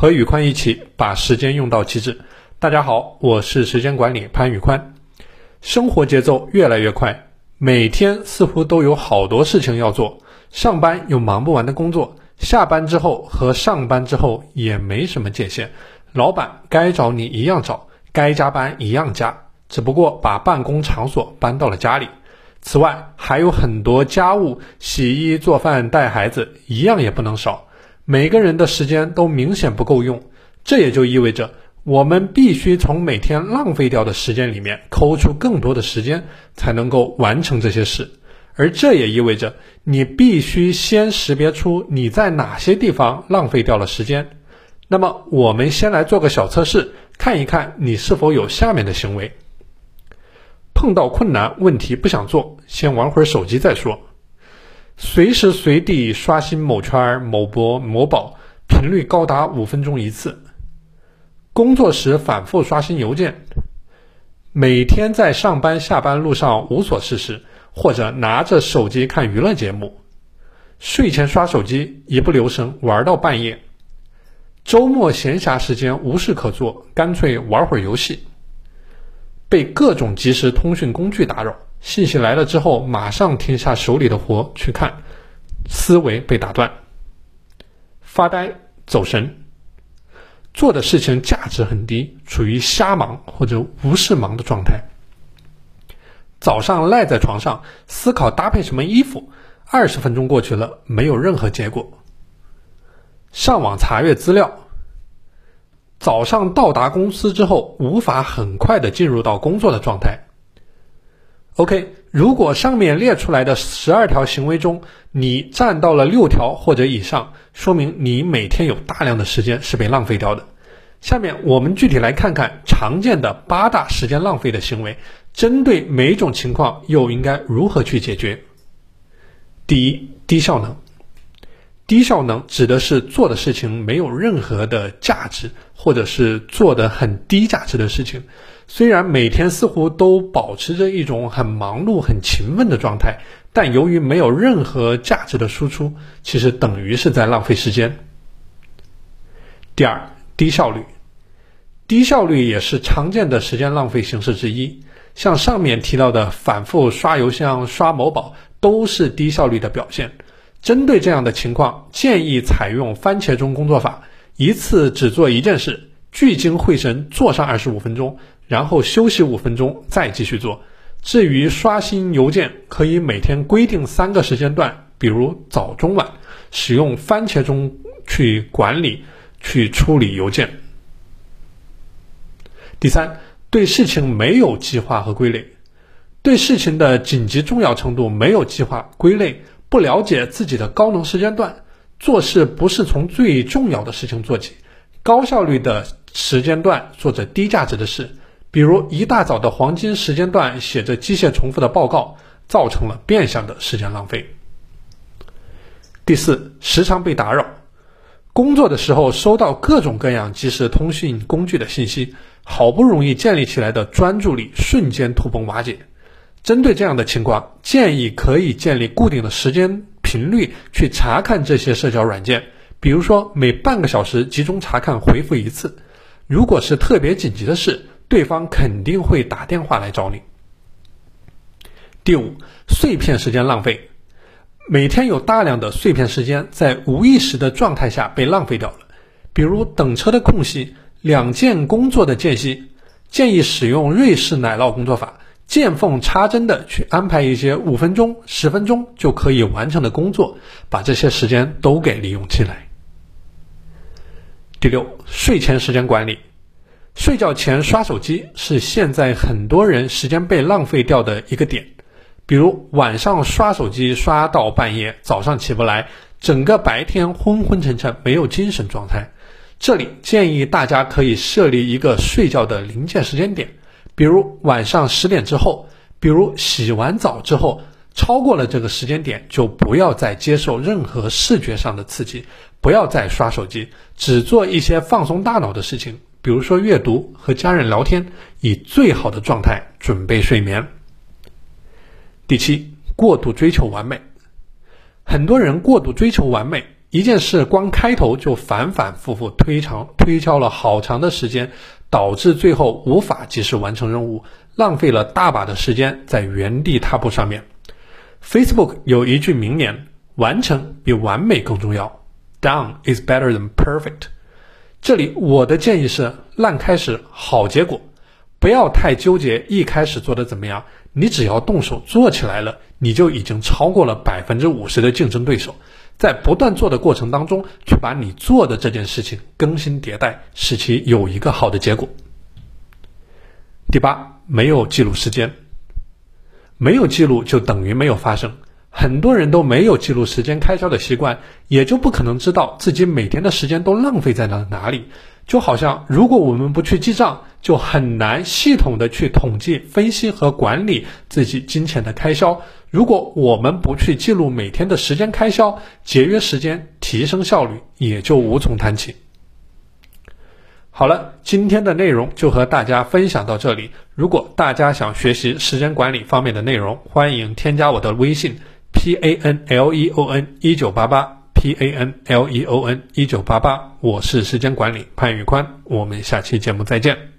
和宇宽一起把时间用到极致。大家好，我是时间管理潘宇宽。生活节奏越来越快，每天似乎都有好多事情要做。上班有忙不完的工作，下班之后和上班之后也没什么界限。老板该找你一样找，该加班一样加，只不过把办公场所搬到了家里。此外，还有很多家务，洗衣、做饭、带孩子，一样也不能少。每个人的时间都明显不够用，这也就意味着我们必须从每天浪费掉的时间里面抠出更多的时间，才能够完成这些事。而这也意味着你必须先识别出你在哪些地方浪费掉了时间。那么，我们先来做个小测试，看一看你是否有下面的行为。碰到困难问题不想做，先玩会儿手机再说。随时随地刷新某圈、某博、某宝，频率高达五分钟一次。工作时反复刷新邮件，每天在上班下班路上无所事事，或者拿着手机看娱乐节目。睡前刷手机，一不留神玩到半夜。周末闲暇时间无事可做，干脆玩会儿游戏。被各种即时通讯工具打扰，信息来了之后，马上停下手里的活去看，思维被打断，发呆、走神，做的事情价值很低，处于瞎忙或者无事忙的状态。早上赖在床上思考搭配什么衣服，二十分钟过去了，没有任何结果。上网查阅资料。早上到达公司之后，无法很快的进入到工作的状态。OK，如果上面列出来的十二条行为中，你占到了六条或者以上，说明你每天有大量的时间是被浪费掉的。下面我们具体来看看常见的八大时间浪费的行为，针对每种情况又应该如何去解决。第一，低效能。低效能指的是做的事情没有任何的价值，或者是做的很低价值的事情。虽然每天似乎都保持着一种很忙碌、很勤奋的状态，但由于没有任何价值的输出，其实等于是在浪费时间。第二，低效率，低效率也是常见的时间浪费形式之一。像上面提到的反复刷邮箱、刷某宝，都是低效率的表现。针对这样的情况，建议采用番茄钟工作法，一次只做一件事，聚精会神做上二十五分钟，然后休息五分钟，再继续做。至于刷新邮件，可以每天规定三个时间段，比如早、中、晚，使用番茄钟去管理、去处理邮件。第三，对事情没有计划和归类，对事情的紧急重要程度没有计划归类。不了解自己的高能时间段，做事不是从最重要的事情做起，高效率的时间段做着低价值的事，比如一大早的黄金时间段写着机械重复的报告，造成了变相的时间浪费。第四，时常被打扰，工作的时候收到各种各样即时通讯工具的信息，好不容易建立起来的专注力瞬间土崩瓦解。针对这样的情况，建议可以建立固定的时间频率去查看这些社交软件，比如说每半个小时集中查看回复一次。如果是特别紧急的事，对方肯定会打电话来找你。第五，碎片时间浪费，每天有大量的碎片时间在无意识的状态下被浪费掉了，比如等车的空隙、两件工作的间隙，建议使用瑞士奶酪工作法。见缝插针的去安排一些五分钟、十分钟就可以完成的工作，把这些时间都给利用起来。第六，睡前时间管理，睡觉前刷手机是现在很多人时间被浪费掉的一个点。比如晚上刷手机刷到半夜，早上起不来，整个白天昏昏沉沉，没有精神状态。这里建议大家可以设立一个睡觉的临界时间点。比如晚上十点之后，比如洗完澡之后，超过了这个时间点，就不要再接受任何视觉上的刺激，不要再刷手机，只做一些放松大脑的事情，比如说阅读和家人聊天，以最好的状态准备睡眠。第七，过度追求完美，很多人过度追求完美，一件事光开头就反反复复推长推敲了好长的时间，导致最后无法及时完成任务，浪费了大把的时间在原地踏步上面。Facebook 有一句名言：“完成比完美更重要。” Done is better than perfect。这里我的建议是：烂开始好结果，不要太纠结一开始做的怎么样，你只要动手做起来了，你就已经超过了百分之五十的竞争对手。在不断做的过程当中，去把你做的这件事情更新迭代，使其有一个好的结果。第八，没有记录时间，没有记录就等于没有发生。很多人都没有记录时间开销的习惯，也就不可能知道自己每天的时间都浪费在了哪里。就好像如果我们不去记账，就很难系统的去统计、分析和管理自己金钱的开销。如果我们不去记录每天的时间开销，节约时间、提升效率也就无从谈起。好了，今天的内容就和大家分享到这里。如果大家想学习时间管理方面的内容，欢迎添加我的微信。P A N L E O N 一九八八，P A N L E O N 一九八八，我是时间管理潘宇宽，我们下期节目再见。